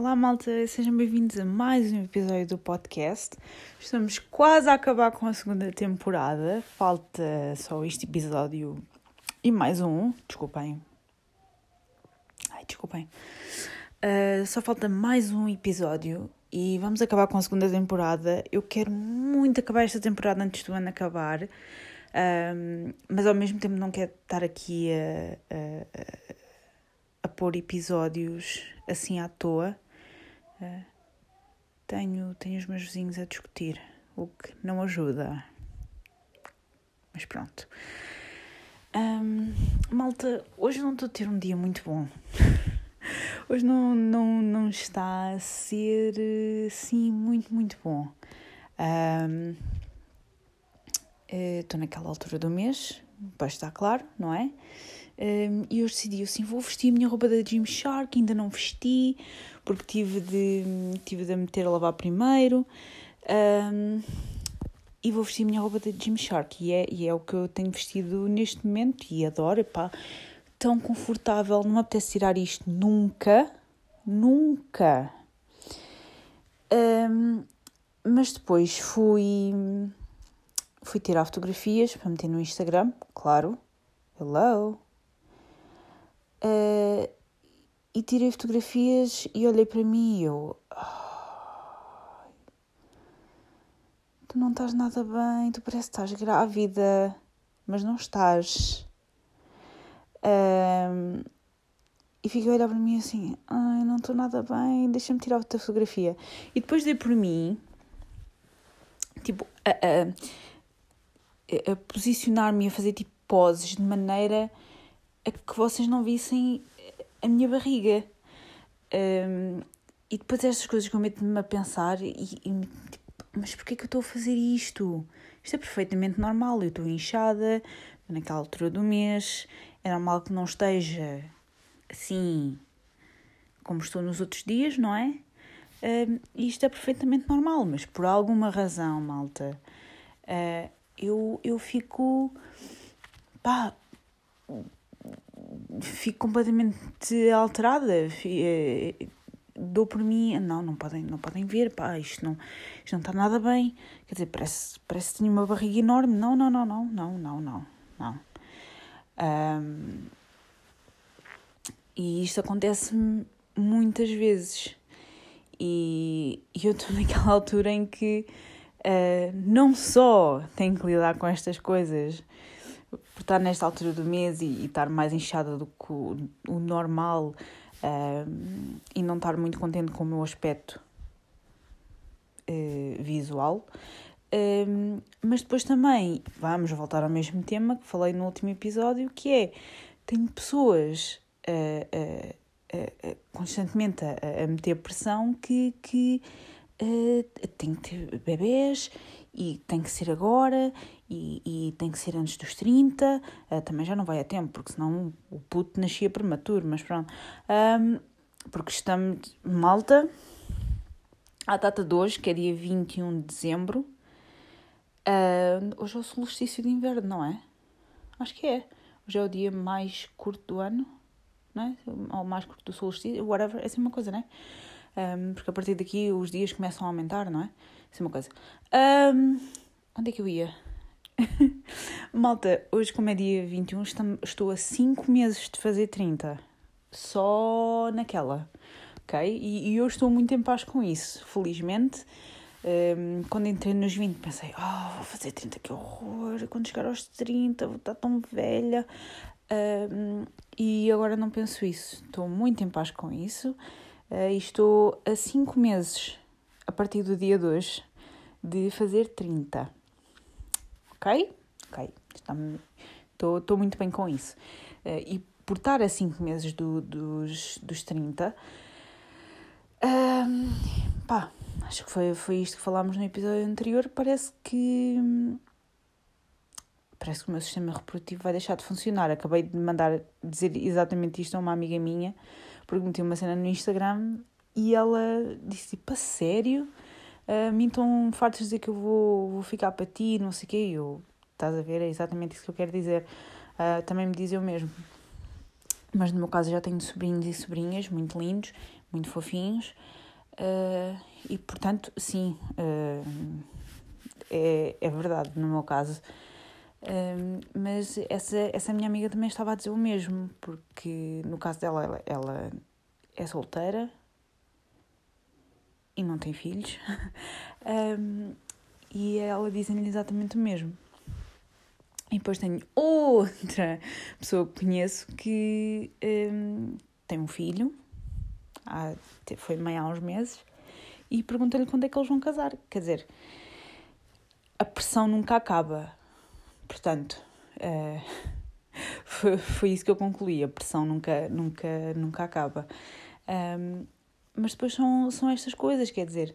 Olá, malta, sejam bem-vindos a mais um episódio do podcast. Estamos quase a acabar com a segunda temporada, falta só este episódio e mais um. Desculpem. Ai, desculpem. Uh, só falta mais um episódio e vamos acabar com a segunda temporada. Eu quero muito acabar esta temporada antes do ano acabar, mas ao mesmo tempo não quero estar aqui a, a, a pôr episódios assim à toa. Tenho, tenho os meus vizinhos a discutir, o que não ajuda. Mas pronto. Um, malta, hoje não estou a ter um dia muito bom. hoje não, não, não está a ser assim muito, muito bom. Um, Estou naquela altura do mês, para estar claro, não é? Um, e eu decidi assim, vou vestir a minha roupa da Gymshark, ainda não vesti, porque tive de, tive de meter a lavar primeiro. Um, e vou vestir a minha roupa da Gymshark, e é, e é o que eu tenho vestido neste momento, e adoro, pá, tão confortável, não me apetece tirar isto nunca, nunca. Um, mas depois fui, fui tirar fotografias para meter no Instagram, claro, hello, Uh, e tirei fotografias e olhei para mim e eu. Tu não estás nada bem, tu parece que estás grávida, mas não estás. Um, e fiquei a olhar para mim assim: ai, não estou nada bem, deixa-me tirar outra fotografia. E depois dei por mim, tipo, a, a, a posicionar-me, a fazer tipo poses de maneira a que vocês não vissem a minha barriga. Um, e depois estas coisas que eu meto-me a pensar e, e tipo, mas porquê que eu estou a fazer isto? Isto é perfeitamente normal, eu estou inchada, naquela altura do mês, é normal que não esteja assim como estou nos outros dias, não é? Um, isto é perfeitamente normal, mas por alguma razão, malta, uh, eu, eu fico pá, fico completamente alterada. Eh, dou por mim, não, não podem, não podem ver, pá, isto não, isto não está nada bem. Quer dizer, parece, parece que tenho uma barriga enorme. Não, não, não, não, não, não, não, não. Um, e isto acontece-me muitas vezes. E, e eu estou naquela altura em que uh, não só tenho que lidar com estas coisas por estar nesta altura do mês e, e estar mais inchada do que o, o normal e não estar muito contente com o meu aspecto uh, visual. Um, mas depois também vamos voltar ao mesmo tema que falei no último episódio, que é tenho pessoas uh, uh, constantemente a, a, meter pressão que, que uh, têm que ter bebês e tem que ser agora e, e tem que ser antes dos 30, uh, eh, também já não vai a tempo, porque senão o puto nascia prematuro, mas pronto. Um, porque estamos, malta, à data de hoje, que é dia 21 de dezembro, uh, hoje é o solstício de inverno, não é? Acho que é. Hoje é o dia mais curto do ano, não é? Ou mais curto do solstício, whatever, é assim uma coisa, não é? Um, porque a partir daqui os dias começam a aumentar, não é? Isso é uma coisa. Um, onde é que eu ia? Malta, hoje, como é dia 21, estou a 5 meses de fazer 30. Só naquela. Ok? E, e eu estou muito em paz com isso, felizmente. Um, quando entrei nos 20, pensei: Oh, vou fazer 30, que horror. Quando chegar aos 30, vou estar tão velha. Um, e agora não penso isso. Estou muito em paz com isso. Uh, e estou a 5 meses, a partir do dia 2, de fazer 30 ok? Ok, estou muito bem com isso. Uh, e por estar a 5 meses do, dos, dos 30, uh, pá, acho que foi, foi isto que falámos no episódio anterior. Parece que. Parece que o meu sistema reprodutivo vai deixar de funcionar. Acabei de mandar dizer exatamente isto a uma amiga minha, porque meti uma cena no Instagram e ela disse: tipo, a sério? a mim estão fartos de dizer que eu vou, vou ficar para ti, não sei o quê. E eu, estás a ver? É exatamente isso que eu quero dizer. Uh, também me dizem o mesmo. Mas no meu caso já tenho sobrinhos e sobrinhas muito lindos, muito fofinhos. Uh, e portanto, sim, uh, é, é verdade no meu caso. Uh, mas essa, essa minha amiga também estava a dizer o mesmo, porque no caso dela, ela, ela é solteira e não tem filhos, um, e ela dizem-lhe exatamente o mesmo. E depois tenho outra pessoa que conheço que um, tem um filho, há, foi mãe há uns meses, e pergunta-lhe quando é que eles vão casar. Quer dizer, a pressão nunca acaba. Portanto, uh, foi, foi isso que eu concluí. A pressão nunca, nunca, nunca acaba. Um, mas depois são, são estas coisas, quer dizer,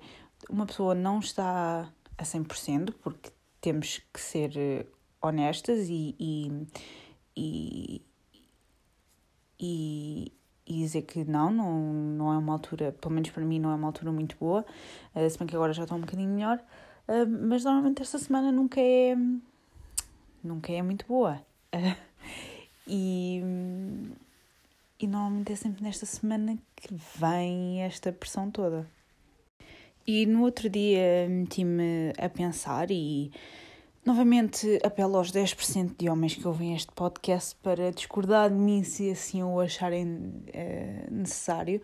uma pessoa não está a 100%, porque temos que ser eh, honestas e, e, e, e, dizer que não, não, não é uma altura, pelo menos para mim, não é uma altura muito boa, uh, se bem que agora já estou um bocadinho melhor, uh, mas normalmente esta semana nunca é, nunca é muito boa. E, e normalmente é sempre nesta semana que vem esta pressão toda. E no outro dia meti-me a pensar e Novamente apelo aos 10% de homens que ouvem este podcast para discordar de mim se assim o acharem é, necessário,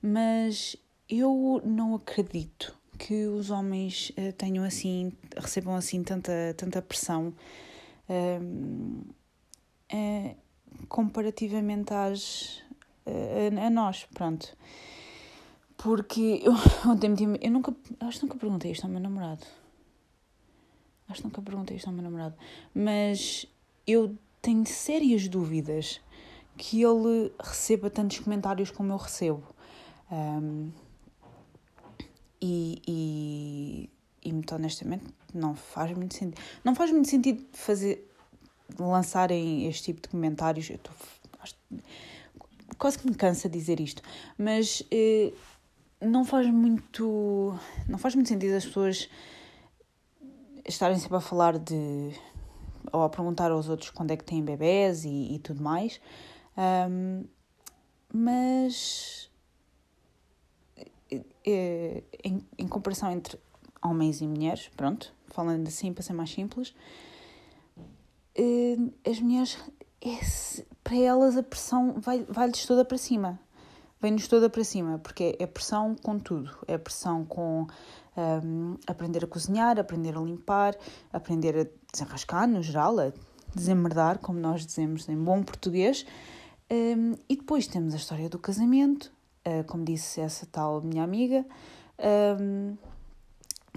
mas eu não acredito que os homens é, tenham assim, recebam assim tanta, tanta pressão é, comparativamente às, a, a nós, pronto. Porque eu, ontem eu nunca, acho que nunca perguntei isto ao meu namorado Acho que nunca perguntei isto ao meu namorado. Mas eu tenho sérias dúvidas que ele receba tantos comentários como eu recebo. Um, e, e, e, muito honestamente, não faz muito sentido. Não faz muito sentido fazer, lançarem este tipo de comentários. Eu tô, quase que me cansa dizer isto, mas eh, não faz muito. Não faz muito sentido as pessoas estarem sempre a falar de. ou a perguntar aos outros quando é que têm bebés e, e tudo mais. Um, mas. É, em, em comparação entre homens e mulheres, pronto, falando assim para ser mais simples, eh, as mulheres, para elas a pressão vai-lhes vai toda para cima. Vem-nos toda para cima, porque é pressão com tudo. É pressão com um, aprender a cozinhar, aprender a limpar, aprender a desenrascar no geral, a desemmerdar, como nós dizemos em bom português. Um, e depois temos a história do casamento, uh, como disse essa tal minha amiga, um,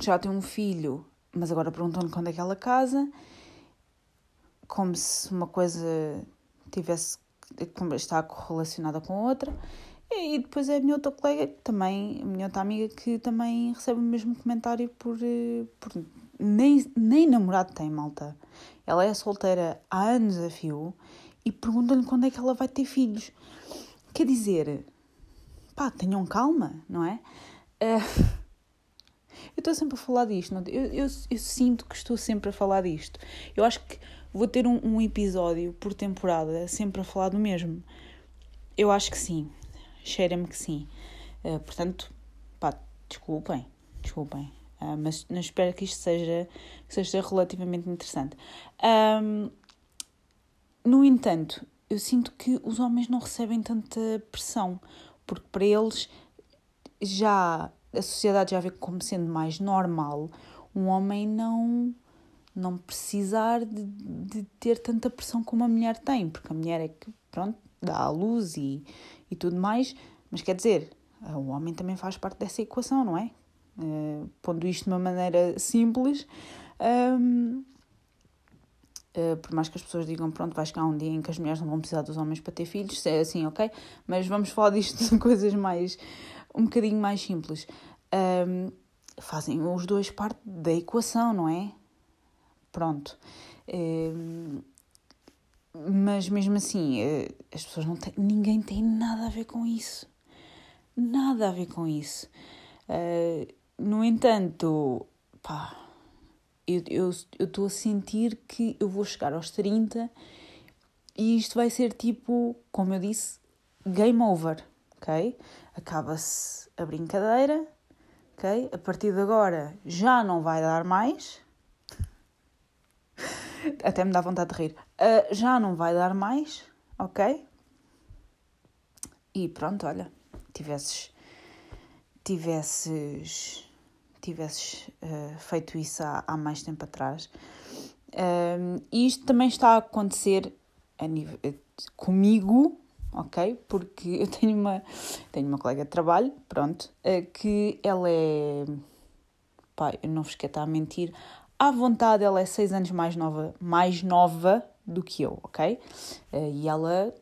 já tem um filho, mas agora perguntam-lhe quando é que ela casa, como se uma coisa tivesse está correlacionada com outra. E depois é a minha outra colega, também, a minha outra amiga, que também recebe o mesmo comentário por. Eh, por nem, nem namorado tem, malta. Ela é solteira há anos a fio e perguntam-lhe quando é que ela vai ter filhos. Quer dizer, pá, tenham calma, não é? Uh, eu estou sempre a falar disto? Eu, eu, eu sinto que estou sempre a falar disto. Eu acho que vou ter um, um episódio por temporada sempre a falar do mesmo. Eu acho que sim cheira-me que sim. Uh, portanto, pá, desculpem, desculpem. Uh, mas, mas espero que isto seja, que seja relativamente interessante. Um, no entanto, eu sinto que os homens não recebem tanta pressão, porque para eles já a sociedade já vê como sendo mais normal um homem não não precisar de, de ter tanta pressão como a mulher tem, porque a mulher é que, pronto, dá à luz e, e tudo mais, mas quer dizer, o homem também faz parte dessa equação, não é? Uh, pondo isto de uma maneira simples, um, uh, eh, por mais que as pessoas digam, pronto, vai chegar um dia em que as mulheres não vão precisar dos homens para ter filhos, é assim, ok? Mas vamos falar disto de coisas mais, um bocadinho mais simples. Um, fazem os dois parte da equação, não é? Pronto. Um, mas mesmo assim, eh, as pessoas não têm. Ninguém tem nada a ver com isso. Nada a ver com isso. Uh, no entanto, pá, eu estou a sentir que eu vou chegar aos 30 e isto vai ser tipo, como eu disse, game over, ok? Acaba-se a brincadeira, ok? A partir de agora já não vai dar mais. Até me dá vontade de rir. Uh, já não vai dar mais, ok? E pronto, olha, tivesses, tivesses, tivesses uh, feito isso há, há mais tempo atrás. Uh, e isto também está a acontecer a nível, comigo, ok? Porque eu tenho uma, tenho uma colega de trabalho, pronto, que ela é. Pá, eu não vos quero estar a mentir. À vontade, ela é seis anos mais nova, mais nova do que eu, ok? e ela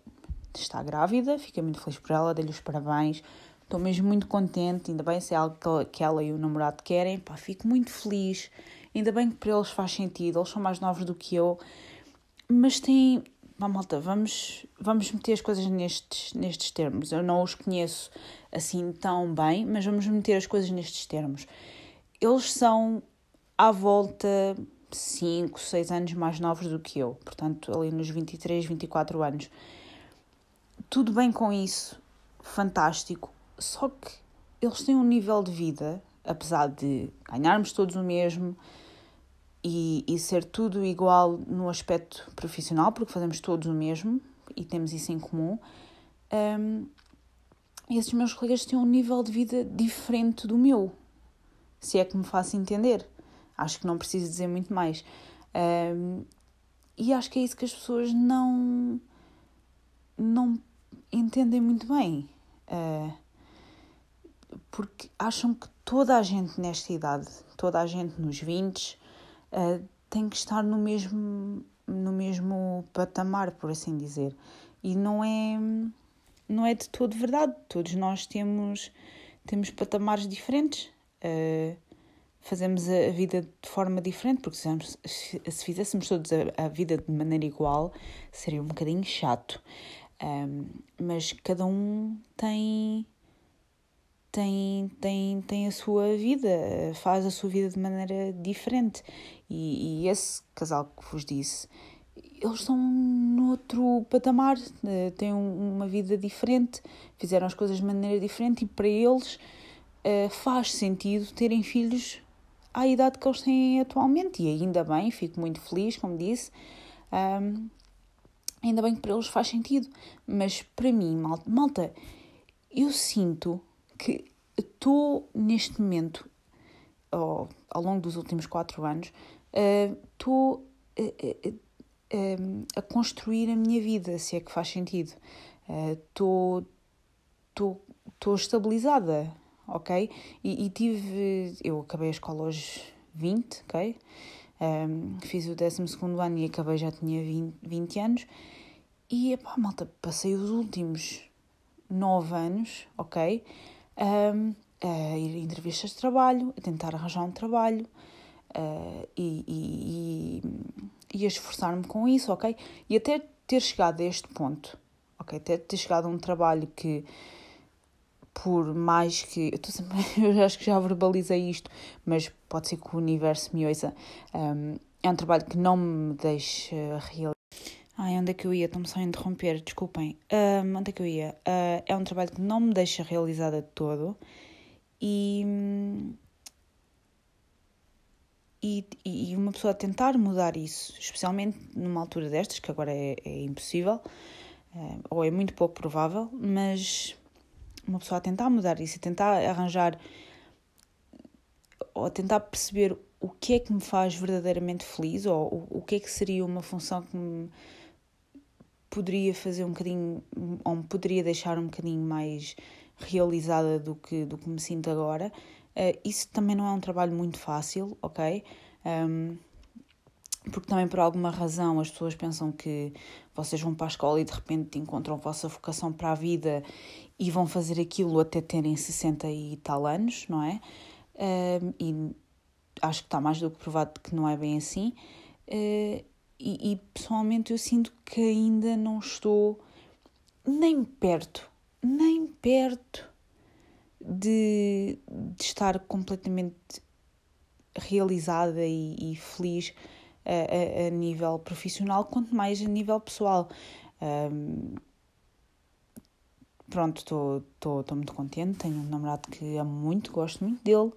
está grávida, fiquei muito feliz por ela, dei-lhe os parabéns, estou mesmo muito contente, ainda bem se é algo que ela e o namorado querem, pá, fico muito feliz, ainda bem que para eles faz sentido, eles são mais novos do que eu, mas tem, pá, malta, vamos, vamos meter as coisas nestes, nestes termos, eu não os conheço assim tão bem, mas vamos meter as coisas nestes termos. Eles são à volta 5, 6 anos mais novos do que eu, portanto, ali nos 23, 24 anos tudo bem com isso, fantástico, só que eles têm um nível de vida, apesar de ganharmos todos o mesmo e, e ser tudo igual no aspecto profissional, porque fazemos todos o mesmo e temos isso em comum. Um, esses meus colegas têm um nível de vida diferente do meu, se é que me faço entender. Acho que não preciso dizer muito mais. Um, e acho que é isso que as pessoas não, não entendem muito bem. Uh, porque acham que toda a gente nesta idade, toda a gente nos 20, uh, eh, tem que estar no mesmo, no mesmo patamar, por assim dizer. E não é, não é de todo verdade. Todos nós temos, temos patamares diferentes. Uh, fazemos a vida de forma diferente, porque se, se fizéssemos todos a, a vida de maneira igual, seria um bocadinho chato. Um, mas cada um tem, tem, tem, tem a sua vida, faz a sua vida de maneira diferente. E, e esse casal que vos disse, eles estão noutro patamar, eh, têm uma vida diferente, fizeram as coisas de maneira diferente e para eles uh, faz sentido terem filhos à idade que eles têm atualmente. E ainda bem, fico muito feliz, como disse. Um, ainda bem que para eles faz sentido, mas para mim, malta, eu sinto que estou neste momento, ao longo dos últimos quatro anos, estou uh, uh, uh, a construir a minha vida, se é que faz sentido. Estou estou estabilizada, ok? E, e, tive. Eu acabei a escola aos 20, ok? Um, fiz o 12 ano e acabei, já tinha 20, 20 anos. E, pá, malta, passei os últimos 9 anos, ok? Um, a ir a entrevistas de trabalho, a tentar arranjar um trabalho uh, e, e, e, e a esforçar-me com isso, ok? E até ter chegado a este ponto, ok? Até ter chegado a um trabalho que por mais que. Eu, sempre, eu acho que já verbalizei isto, mas pode ser que o universo me ouça. Um, é um trabalho que não me deixa realizar. Ai, onde é que eu ia? Estou-me só a interromper, desculpem. Um, onde é que eu ia? Uh, é um trabalho que não me deixa realizada de todo e, e, e uma pessoa tentar mudar isso, especialmente numa altura destas, que agora é, é impossível, uh, ou é muito pouco provável, mas uma pessoa a tentar mudar isso, a tentar arranjar ou a tentar perceber o que é que me faz verdadeiramente feliz ou o, que é que seria uma função que me poderia fazer um bocadinho ou me poderia deixar um bocadinho mais realizada do que, do que me sinto agora. Uh, isso também não é um trabalho muito fácil, ok? Um, porque também por alguma razão as pessoas pensam que vocês vão para a escola e de repente encontram a vossa vocação para a vida e vão fazer aquilo até terem 60 e tal anos, não é? Um, e acho que está mais do que provado que não é bem assim. Uh, e, e, pessoalmente eu sinto que ainda não estou nem perto, nem perto de, de estar completamente realizada e, e feliz a, a, a, nível profissional, quanto mais a nível pessoal. Um, pronto, estou muito contente. Tenho um namorado que amo muito, gosto muito dele,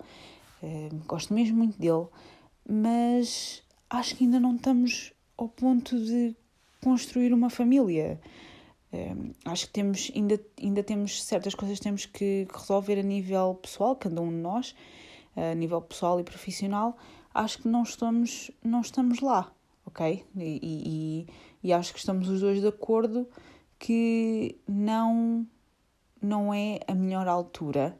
uh, gosto mesmo muito dele, mas acho que ainda não estamos ao ponto de construir uma família. Uh, acho que temos, ainda, ainda temos certas coisas que temos que resolver a nível pessoal, cada um de nós, a nível pessoal e profissional. Acho que não estamos, não estamos lá, ok? E, e, e acho que estamos os dois de acordo que não, não é a melhor altura,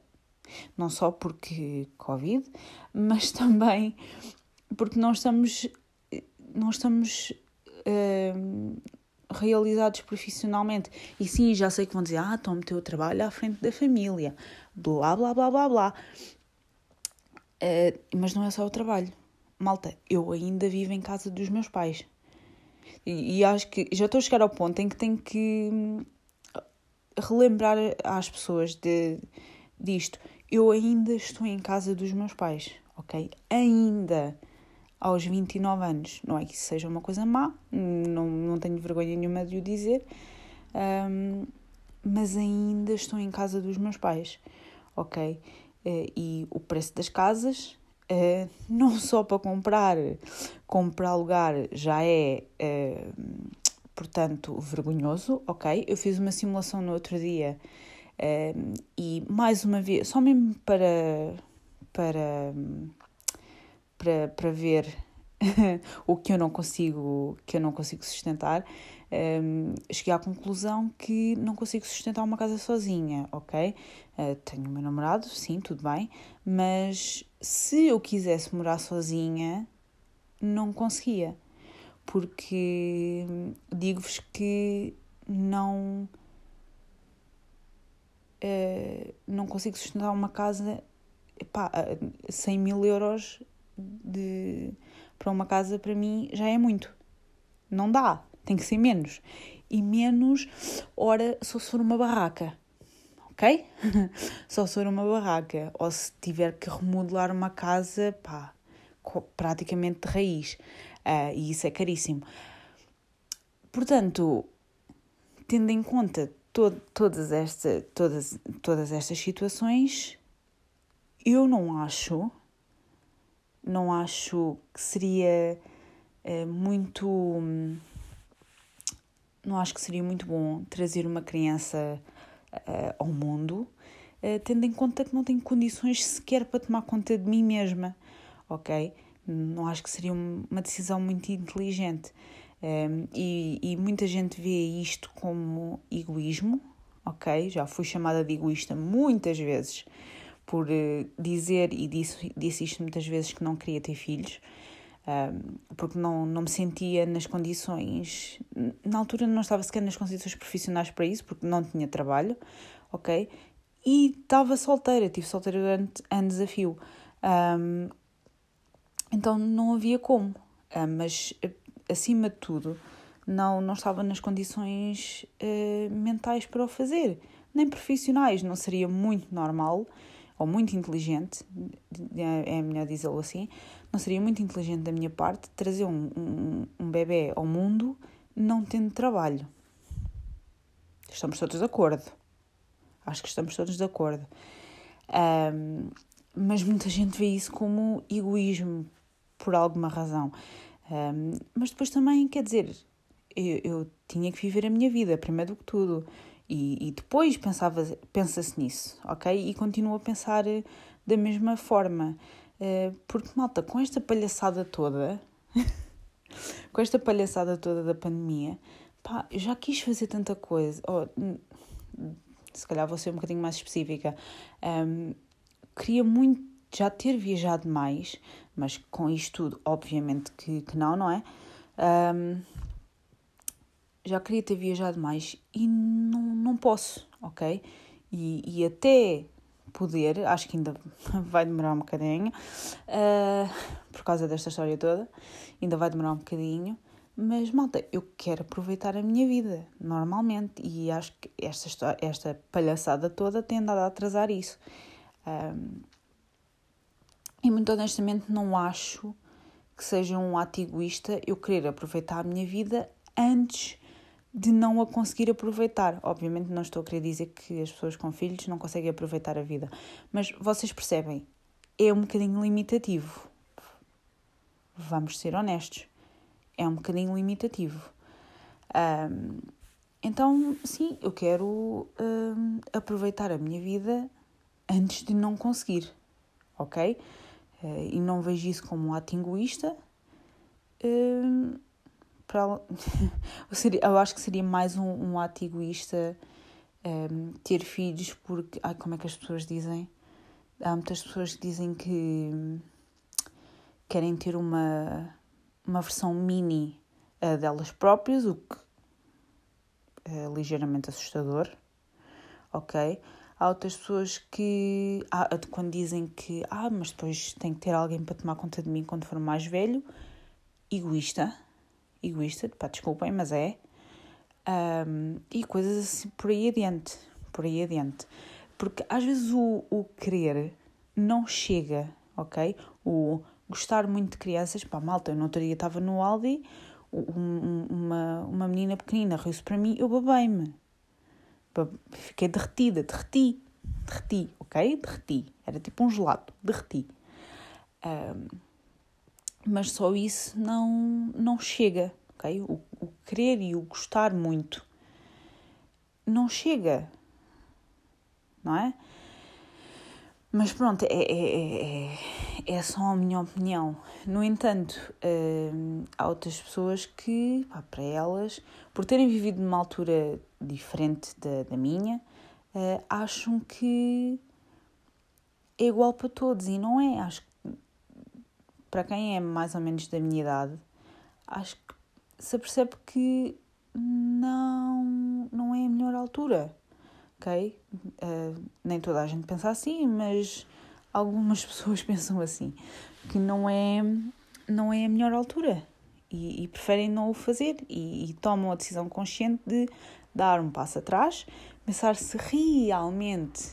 não só porque Covid, mas também porque não estamos, não estamos uh, realizados profissionalmente. E sim, já sei que vão dizer, ah, toma o teu trabalho à frente da família, blá blá blá blá blá. Uh, mas não é só o trabalho. Malta, eu ainda vivo em casa dos meus pais. E, e acho que já estou a chegar ao ponto em que tenho que hum, relembrar às pessoas de, disto. Eu ainda estou em casa dos meus pais, ok? Ainda aos 29 anos. Não é que isso seja uma coisa má, não, não tenho vergonha nenhuma de o dizer, um, mas ainda estou em casa dos meus pais, ok? Eh, e o preço das casas Uh, não só para comprar, como para alugar já é, uh, portanto, vergonhoso, ok? Eu fiz uma simulação no outro dia uh, e, mais uma vez, só mesmo para, para, para, para ver o que eu não consigo, que eu não consigo sustentar, um, cheguei à conclusão que não consigo sustentar uma casa sozinha, ok? Uh, tenho o meu namorado, sim, tudo bem, mas se eu quisesse morar sozinha, não conseguia, porque digo-vos que não. Uh, não consigo sustentar uma casa pá, 100 mil euros de, para uma casa para mim já é muito. Não dá tem que ser menos. E menos, ora, só se for uma barraca, ok? só se for uma barraca. Ou se tiver que remodelar uma casa, pá, praticamente de raiz. Uh, e isso é caríssimo. Portanto, tendo em conta todas, esta, todas, todas estas situações, eu não acho, não acho que seria uh, muito. Não acho que seria muito bom trazer uma criança uh, ao mundo, uh, tendo em conta que não tenho condições sequer para tomar conta de mim mesma, ok? Não acho que seria uma decisão muito inteligente. Um, ehm, e, e muita gente vê isto como egoísmo, ok? Já fui chamada de egoísta muitas vezes por uh, dizer, e disse, disse isto muitas vezes, que não queria ter filhos porque não, não me sentia nas condições. Na altura não estava sequer nas condições profissionais para isso, porque não tinha trabalho, ok? E estava solteira, tive solteira durante anos a fio. Um, então não havia como. Um, mas acima de tudo, não, não estava nas condições uh, mentais para o fazer, nem profissionais. Não seria muito normal ou muito inteligente, é melhor dizê-lo assim, não seria muito inteligente da minha parte trazer um, um, um bebê ao mundo não tendo trabalho. Estamos todos de acordo. Acho que estamos todos de acordo. Um, mas muita gente vê isso como egoísmo, por alguma razão. Um, mas depois também, quer dizer, eu, eu, tinha que viver a minha vida, primeiro do que tudo. E, e depois pensa-se nisso, ok? E continuo a pensar da mesma forma. Eh, porque, malta, com esta palhaçada toda, com esta palhaçada toda da pandemia, pá, eu já quis fazer tanta coisa. Oh, se calhar vou ser um bocadinho mais específica. Um, queria muito já ter viajado mais, mas com isto tudo, obviamente que, que não, não é? Um, já queria ter viajado mais e não, não posso, ok? E, e até poder, acho que ainda vai demorar um bocadinho, uh, por causa desta história toda, ainda vai demorar um bocadinho, mas malta, eu quero aproveitar a minha vida normalmente e acho que esta, história, esta palhaçada toda tem andado a atrasar isso. Um, e muito honestamente não acho que seja um ato egoísta eu querer aproveitar a minha vida antes de não a conseguir aproveitar. Obviamente não estou a querer dizer que as pessoas com filhos não conseguem aproveitar a vida, mas vocês percebem, é um bocadinho limitativo. Vamos ser honestos, é um bocadinho limitativo. Um, então, sim, eu quero um, aproveitar a minha vida antes de não conseguir, ok? Uh, e não vejo isso como um ato egoísta. Para, eu, acho que seria mais um, um ato egoísta um, ter filhos, porque. Ai, como é que as pessoas dizem? Há muitas pessoas que dizem que querem ter uma, uma versão mini uh, delas próprias, o que é ligeiramente assustador, ok? Há outras pessoas que, quando dizem que, ah, mas depois tem que ter alguém para tomar conta de mim quando for mais velho, egoísta, egoísta, pá, desculpem, mas é. Um, e coisas assim por aí adiante, por aí adiante. Porque às vezes o, o querer não chega, ok? O gostar muito de crianças, pá, malta, eu no outro dia estava no Aldi, um, uma, uma menina pequenina riu-se para mim, eu babei-me. Fiquei derretida, derreti, derreti, ok? Derreti. Era tipo um gelado, derreti. Um, mas só isso não, não chega, ok? O, o querer e o gostar muito não chega, não é? Mas pronto, é, é, é, é só a minha opinião. No entanto, hum, há outras pessoas que, pá, para elas, por terem vivido numa altura diferente da, da minha, uh, acham que é igual para todos e não é. Acho que para quem é mais ou menos da minha idade, acho que se percebe que não, não é a melhor altura ok? Uh, nem toda a gente pensa assim, mas algumas pessoas pensam assim, que não é, não é a melhor altura e, e preferem não o fazer e, e, tomam a decisão consciente de dar um passo atrás, pensar se realmente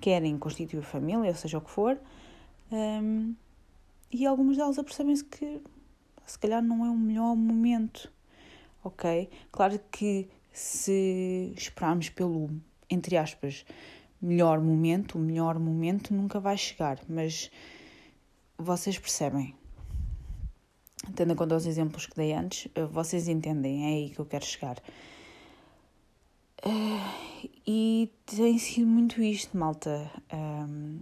querem constituir família, ou seja o que for, um, e algumas delas apercebem-se que se calhar não é o melhor momento, ok? Claro que se esperarmos pelo, entre aspas, melhor momento, o melhor momento nunca vai chegar, mas vocês percebem. Tendo em conta os exemplos que dei antes, vocês entendem, é aí que eu quero chegar. Uh, e tem sido muito isto, malta. Um,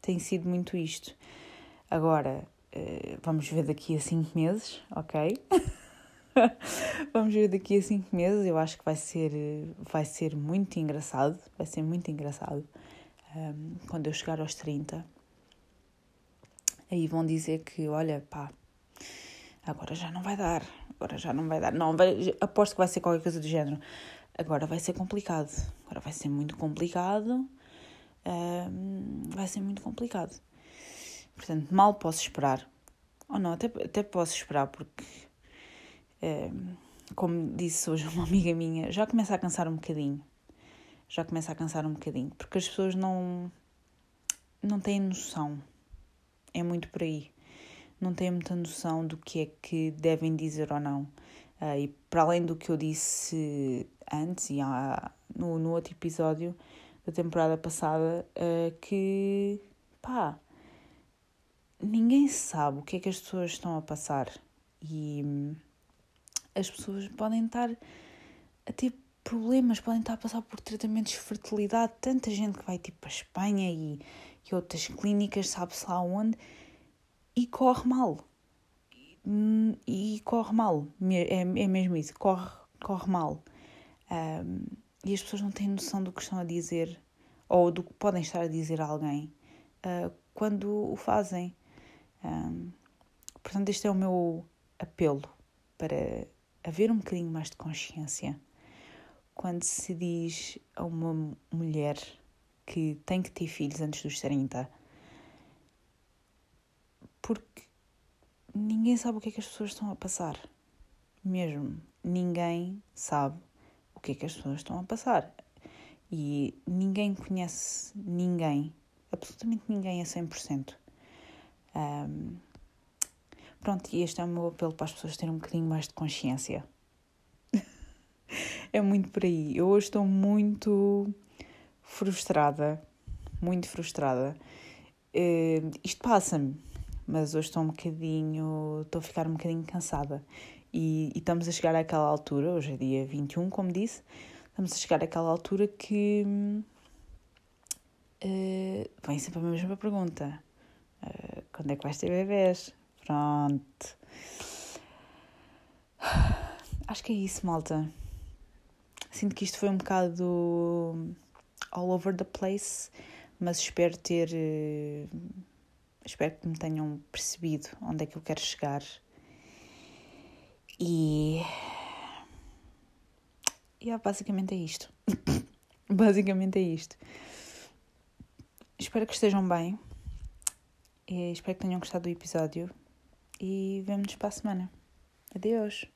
tem sido muito isto. Agora, uh, vamos ver daqui a 5 meses, ok? Vamos ver daqui a 5 meses. Eu acho que vai ser, vai ser muito engraçado. Vai ser muito engraçado. Um, quando eu chegar aos 30, aí vão dizer que, olha, pá, agora já não vai dar. Agora já não vai dar. Não, vai, aposto que vai ser qualquer coisa do género. Agora vai ser complicado. Agora vai ser muito complicado. Vai ser muito complicado. Portanto, mal posso esperar. Ou não, até, até posso esperar porque como disse hoje uma amiga minha, já começa a cansar um bocadinho. Já começa a cansar um bocadinho, porque as pessoas não, não têm noção. É muito por aí. Não têm muita noção do que é que devem dizer ou não. Uh, e para além do que eu disse antes e há, no, no outro episódio da temporada passada, uh, que pá, ninguém sabe o que é que as pessoas estão a passar. E as pessoas podem estar a ter problemas, podem estar a passar por tratamentos de fertilidade. Tanta gente que vai tipo para a Espanha e, e outras clínicas, sabe-se lá onde, e corre mal. E, e corre mal, é, é mesmo isso, corre, corre mal. Um, e as pessoas não têm noção do que estão a dizer ou do que podem estar a dizer a alguém uh, quando o fazem. Um, portanto, este é o meu apelo para haver um bocadinho mais de consciência quando se diz a uma mulher que tem que ter filhos antes dos 30. Porque ninguém sabe o que é que as pessoas estão a passar. Mesmo. Ninguém sabe que é que as pessoas estão a passar. E ninguém conhece ninguém, absolutamente ninguém a 100%. Um, Pronto, e este é o meu apelo para as pessoas terem um bocadinho mais de consciência. é muito por aí. Eu hoje estou muito frustrada, muito frustrada. Uh, isto passa-me, mas hoje estou um bocadinho, estou a ficar um bocadinho cansada. E, e, estamos a chegar àquela altura, hoje é dia 21, como disse, estamos a chegar àquela altura que uh, vem sempre a mesma pergunta. Uh, quando é que vais ter bebés? Pronto. Acho que é isso, malta. Sinto que isto foi um bocado all over the place, mas espero ter. Uh, espero que me tenham percebido onde é que eu quero chegar. E. Yeah, basicamente é isto. basicamente é isto. Espero que estejam bem. E espero que tenham gostado do episódio. E vemo-nos para a semana. Adeus!